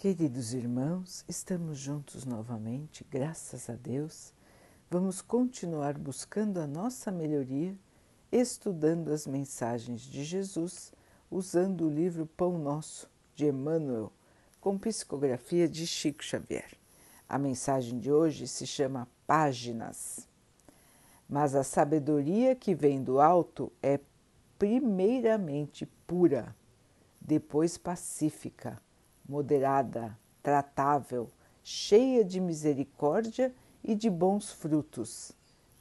Queridos irmãos, estamos juntos novamente, graças a Deus. Vamos continuar buscando a nossa melhoria, estudando as mensagens de Jesus, usando o livro Pão Nosso de Emmanuel, com psicografia de Chico Xavier. A mensagem de hoje se chama Páginas. Mas a sabedoria que vem do alto é primeiramente pura, depois pacífica moderada, tratável, cheia de misericórdia e de bons frutos,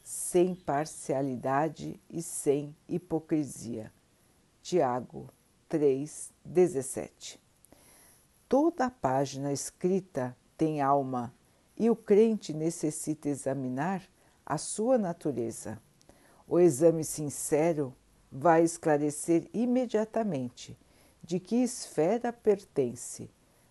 sem parcialidade e sem hipocrisia. Tiago 3:17. Toda a página escrita tem alma e o crente necessita examinar a sua natureza. O exame sincero vai esclarecer imediatamente de que esfera pertence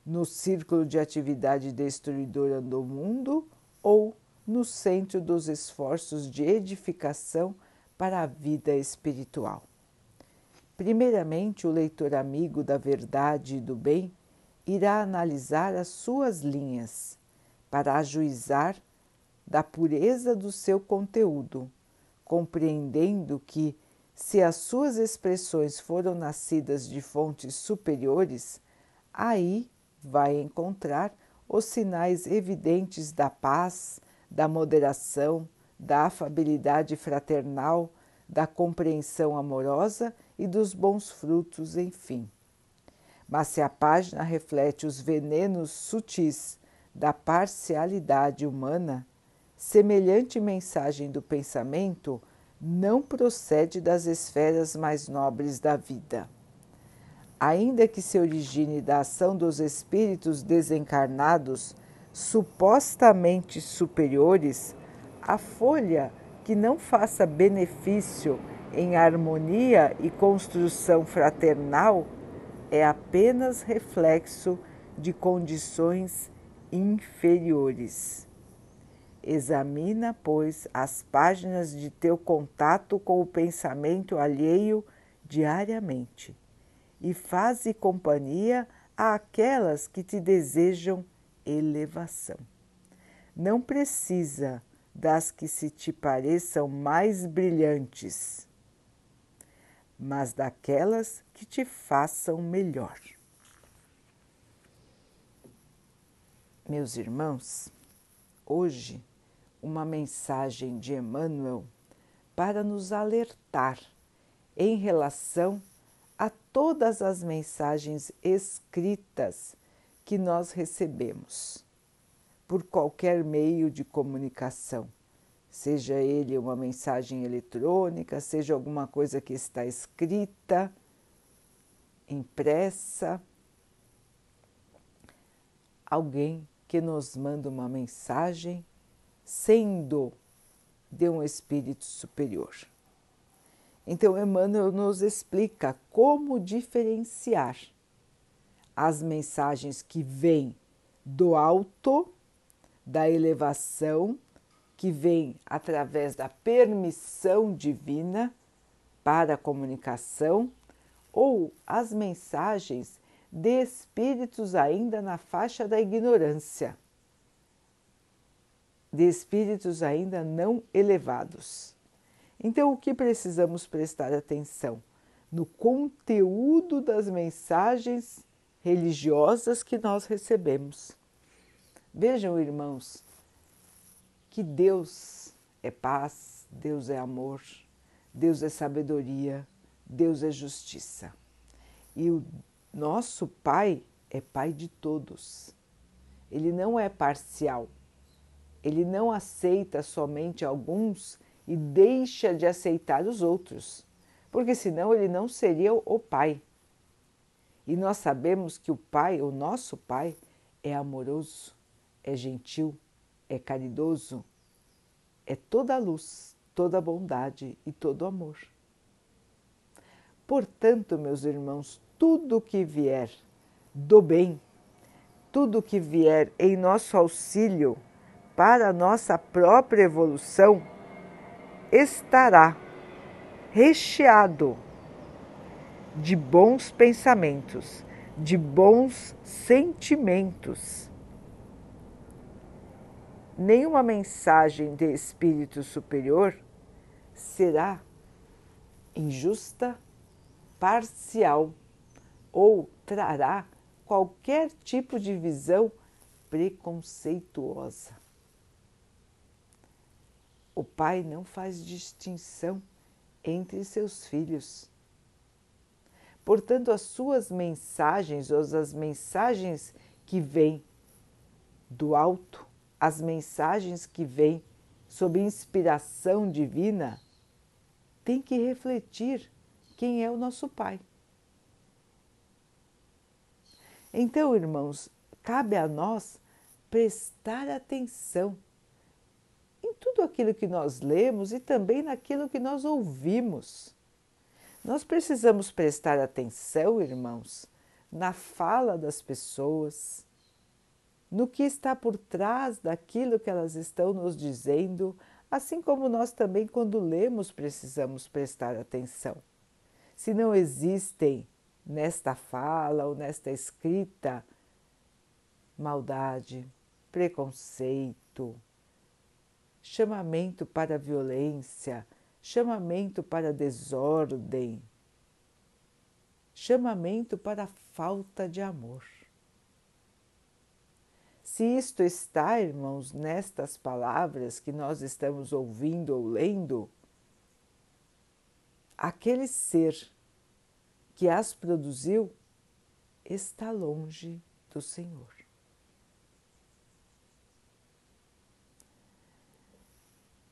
no círculo de atividade destruidora do mundo ou no centro dos esforços de edificação para a vida espiritual. Primeiramente, o leitor amigo da verdade e do bem irá analisar as suas linhas para ajuizar da pureza do seu conteúdo, compreendendo que, se as suas expressões foram nascidas de fontes superiores, aí vai encontrar os sinais evidentes da paz, da moderação, da afabilidade fraternal, da compreensão amorosa e dos bons frutos, enfim. Mas se a página reflete os venenos sutis da parcialidade humana, semelhante mensagem do pensamento não procede das esferas mais nobres da vida ainda que se origine da ação dos espíritos desencarnados supostamente superiores, a folha que não faça benefício em harmonia e construção fraternal é apenas reflexo de condições inferiores. Examina, pois, as páginas de teu contato com o pensamento alheio diariamente e faze companhia àquelas que te desejam elevação. Não precisa das que se te pareçam mais brilhantes, mas daquelas que te façam melhor. Meus irmãos, hoje uma mensagem de Emmanuel para nos alertar em relação a todas as mensagens escritas que nós recebemos por qualquer meio de comunicação, seja ele uma mensagem eletrônica, seja alguma coisa que está escrita, impressa, alguém que nos manda uma mensagem sendo de um espírito superior. Então, Emmanuel nos explica como diferenciar as mensagens que vêm do alto, da elevação, que vem através da permissão divina para a comunicação, ou as mensagens de espíritos ainda na faixa da ignorância, de espíritos ainda não elevados. Então, o que precisamos prestar atenção? No conteúdo das mensagens religiosas que nós recebemos. Vejam, irmãos, que Deus é paz, Deus é amor, Deus é sabedoria, Deus é justiça. E o nosso Pai é Pai de todos. Ele não é parcial. Ele não aceita somente alguns e deixa de aceitar os outros, porque senão ele não seria o Pai. E nós sabemos que o Pai, o nosso Pai, é amoroso, é gentil, é caridoso, é toda a luz, toda a bondade e todo o amor. Portanto, meus irmãos, tudo que vier do bem, tudo que vier em nosso auxílio para a nossa própria evolução, estará recheado de bons pensamentos, de bons sentimentos. Nenhuma mensagem de espírito superior será injusta, parcial ou trará qualquer tipo de visão preconceituosa. O pai não faz distinção entre seus filhos. Portanto, as suas mensagens, ou as mensagens que vêm do alto, as mensagens que vêm sob inspiração divina, têm que refletir quem é o nosso Pai. Então, irmãos, cabe a nós prestar atenção tudo aquilo que nós lemos e também naquilo que nós ouvimos. Nós precisamos prestar atenção, irmãos, na fala das pessoas, no que está por trás daquilo que elas estão nos dizendo, assim como nós também, quando lemos, precisamos prestar atenção. Se não existem nesta fala ou nesta escrita maldade, preconceito, chamamento para a violência, chamamento para a desordem, chamamento para a falta de amor. Se isto está, irmãos, nestas palavras que nós estamos ouvindo ou lendo, aquele ser que as produziu está longe do Senhor.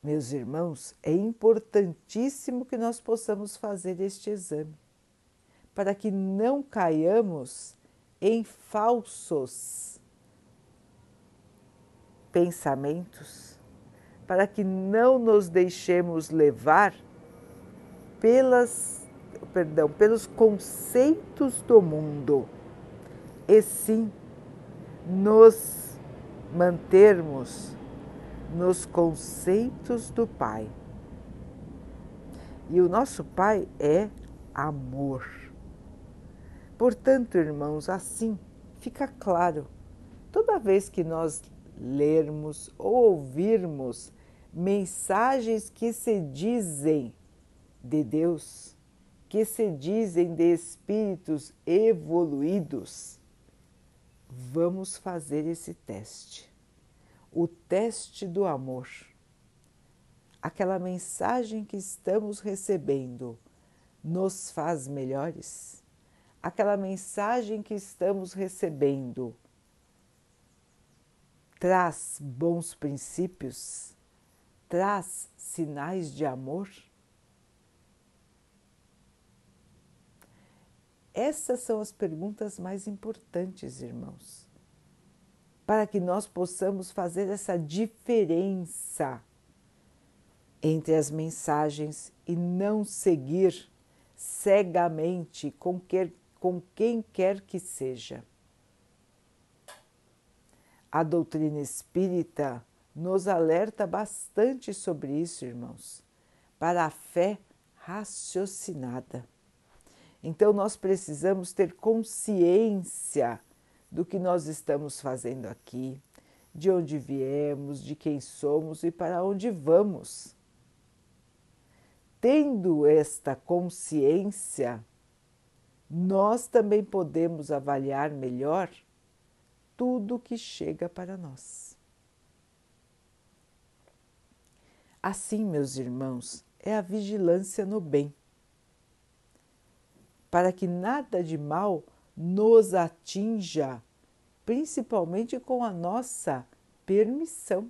Meus irmãos, é importantíssimo que nós possamos fazer este exame, para que não caiamos em falsos pensamentos, para que não nos deixemos levar pelas, perdão, pelos conceitos do mundo, e sim nos mantermos nos conceitos do Pai. E o nosso Pai é amor. Portanto, irmãos, assim fica claro, toda vez que nós lermos ou ouvirmos mensagens que se dizem de Deus, que se dizem de espíritos evoluídos, vamos fazer esse teste. O teste do amor. Aquela mensagem que estamos recebendo nos faz melhores? Aquela mensagem que estamos recebendo traz bons princípios, traz sinais de amor? Essas são as perguntas mais importantes, irmãos, para que nós possamos fazer essa diferença entre as mensagens e não seguir cegamente com, com quem quer que seja. A doutrina espírita nos alerta bastante sobre isso, irmãos, para a fé raciocinada. Então, nós precisamos ter consciência do que nós estamos fazendo aqui, de onde viemos, de quem somos e para onde vamos. Tendo esta consciência, nós também podemos avaliar melhor tudo que chega para nós. Assim, meus irmãos, é a vigilância no bem, para que nada de mal nos atinja, principalmente com a nossa permissão.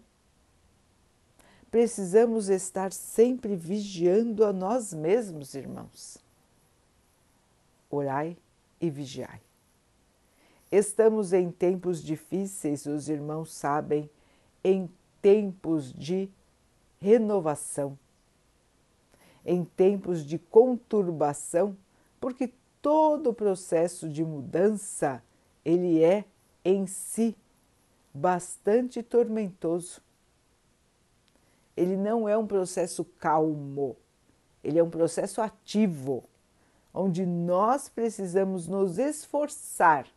Precisamos estar sempre vigiando a nós mesmos, irmãos. Orai e vigiai. Estamos em tempos difíceis, os irmãos sabem, em tempos de renovação, em tempos de conturbação, porque todo o processo de mudança ele é em si bastante tormentoso. Ele não é um processo calmo, ele é um processo ativo, onde nós precisamos nos esforçar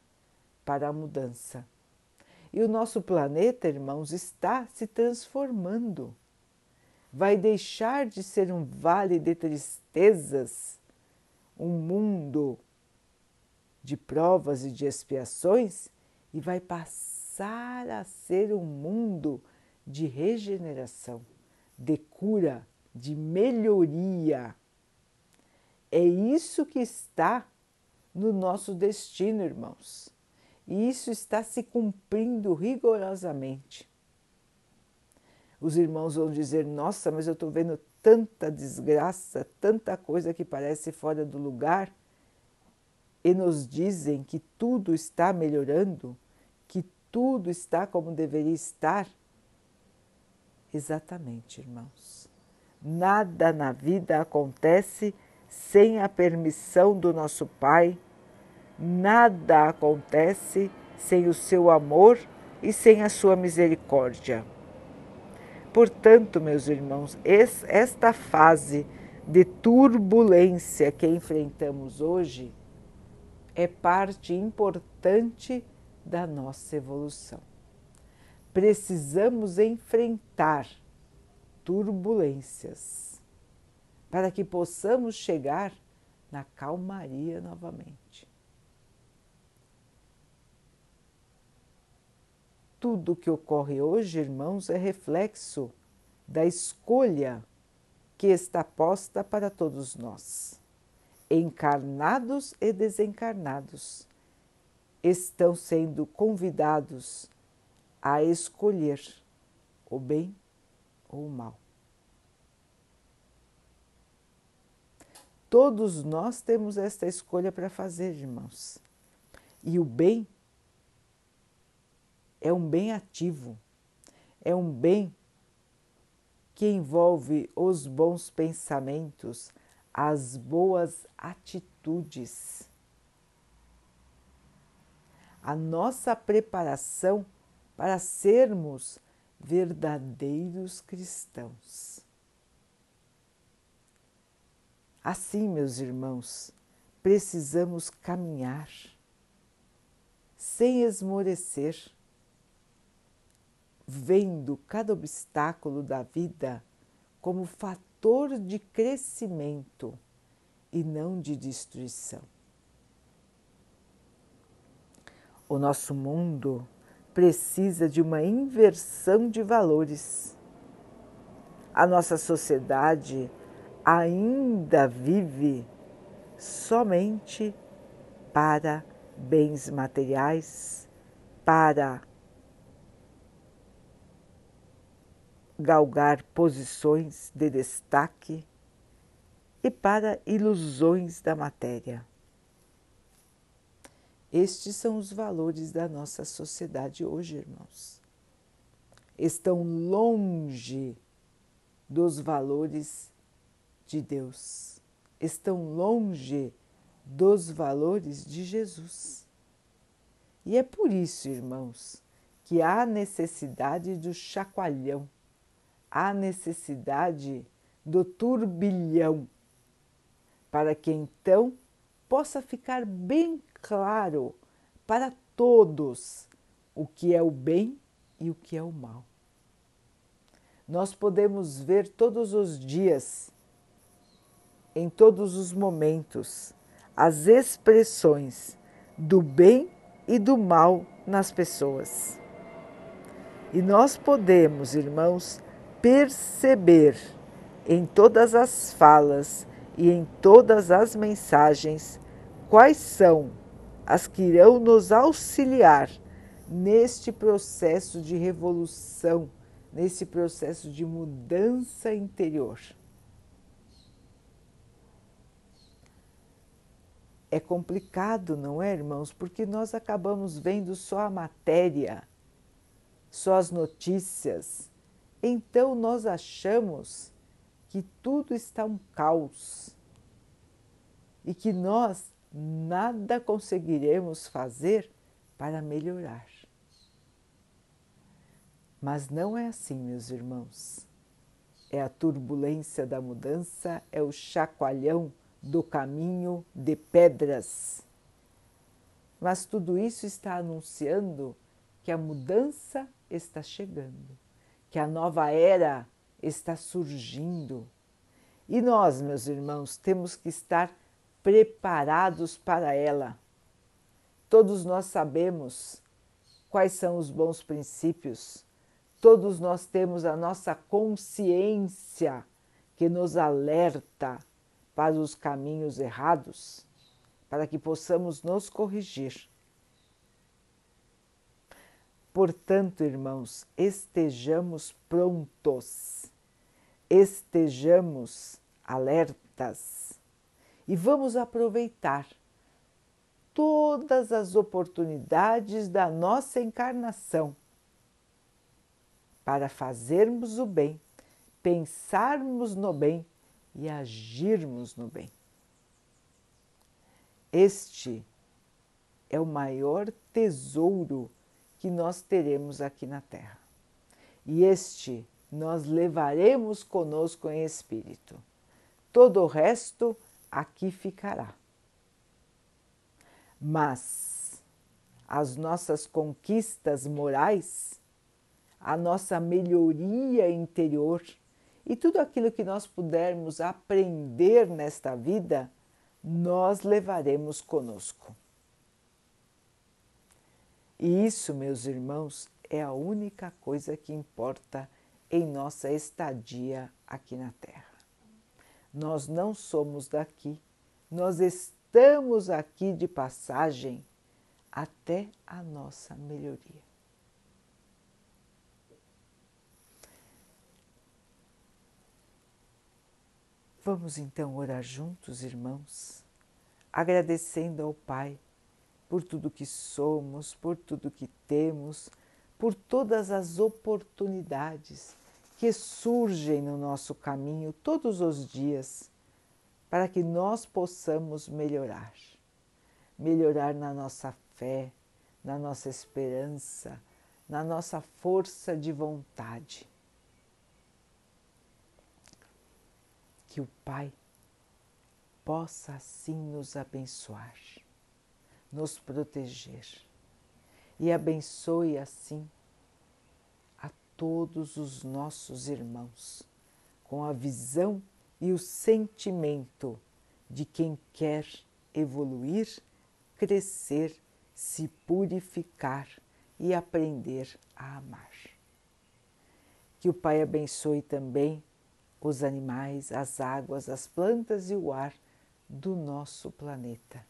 para a mudança. E o nosso planeta, irmãos, está se transformando. Vai deixar de ser um vale de tristezas, um mundo de provas e de expiações, e vai passar a ser um mundo de regeneração, de cura, de melhoria. É isso que está no nosso destino, irmãos. E isso está se cumprindo rigorosamente. Os irmãos vão dizer: Nossa, mas eu estou vendo tanta desgraça, tanta coisa que parece fora do lugar, e nos dizem que tudo está melhorando, que tudo está como deveria estar. Exatamente, irmãos. Nada na vida acontece sem a permissão do nosso Pai, nada acontece sem o seu amor e sem a sua misericórdia. Portanto, meus irmãos, esta fase de turbulência que enfrentamos hoje é parte importante da nossa evolução. Precisamos enfrentar turbulências para que possamos chegar na calmaria novamente. Tudo o que ocorre hoje, irmãos, é reflexo da escolha que está posta para todos nós. Encarnados e desencarnados estão sendo convidados a escolher o bem ou o mal. Todos nós temos esta escolha para fazer, irmãos. E o bem é um bem ativo, é um bem que envolve os bons pensamentos, as boas atitudes. A nossa preparação para sermos verdadeiros cristãos. Assim, meus irmãos, precisamos caminhar sem esmorecer vendo cada obstáculo da vida como fator de crescimento e não de destruição. O nosso mundo precisa de uma inversão de valores. A nossa sociedade ainda vive somente para bens materiais, para galgar posições de destaque e para ilusões da matéria. Estes são os valores da nossa sociedade hoje, irmãos. Estão longe dos valores de Deus, estão longe dos valores de Jesus. E é por isso, irmãos, que há necessidade do chacoalhão há necessidade do turbilhão, para que então possa ficar bem claro para todos o que é o bem e o que é o mal. Nós podemos ver todos os dias, em todos os momentos, as expressões do bem e do mal nas pessoas. E nós podemos, irmãos, perceber em todas as falas e em todas as mensagens quais são as que irão nos auxiliar neste processo de revolução, nesse processo de mudança interior. É complicado, não é, irmãos? Porque nós acabamos vendo só a matéria, só as notícias, então nós achamos que tudo está um caos e que nós nada conseguiremos fazer para melhorar. Mas não é assim, meus irmãos. É a turbulência da mudança, é o chacoalhão do caminho de pedras. Mas tudo isso está anunciando que a mudança está chegando, que a nova era está surgindo. E nós, meus irmãos, temos que estar preparados para ela. Todos nós sabemos quais são os bons princípios, todos nós temos a nossa consciência que nos alerta para os caminhos errados, para que possamos nos corrigir. Portanto, irmãos, estejamos prontos, estejamos alertas e vamos aproveitar todas as oportunidades da nossa encarnação para fazermos o bem, pensarmos no bem e agirmos no bem. Este é o maior tesouro que nós teremos aqui na Terra. E este nós levaremos conosco em espírito. Todo o resto aqui ficará. Mas as nossas conquistas morais, a nossa melhoria interior e tudo aquilo que nós pudermos aprender nesta vida, nós levaremos conosco. E isso, meus irmãos, é a única coisa que importa em nossa estadia aqui na Terra. Nós não somos daqui, nós estamos aqui de passagem até a nossa melhoria. Vamos então orar juntos, irmãos, agradecendo ao Pai por tudo que somos, por tudo que temos, por todas as oportunidades que surgem no nosso caminho todos os dias, para que nós possamos melhorar. Melhorar na nossa fé, na nossa esperança, na nossa força de vontade. Que o Pai possa assim nos abençoar nos proteger. E abençoe assim a todos os nossos irmãos, com a visão e o sentimento de quem quer evoluir, crescer, se purificar e aprender a amar. Que o Pai abençoe também os animais, as águas, as plantas e o ar do nosso planeta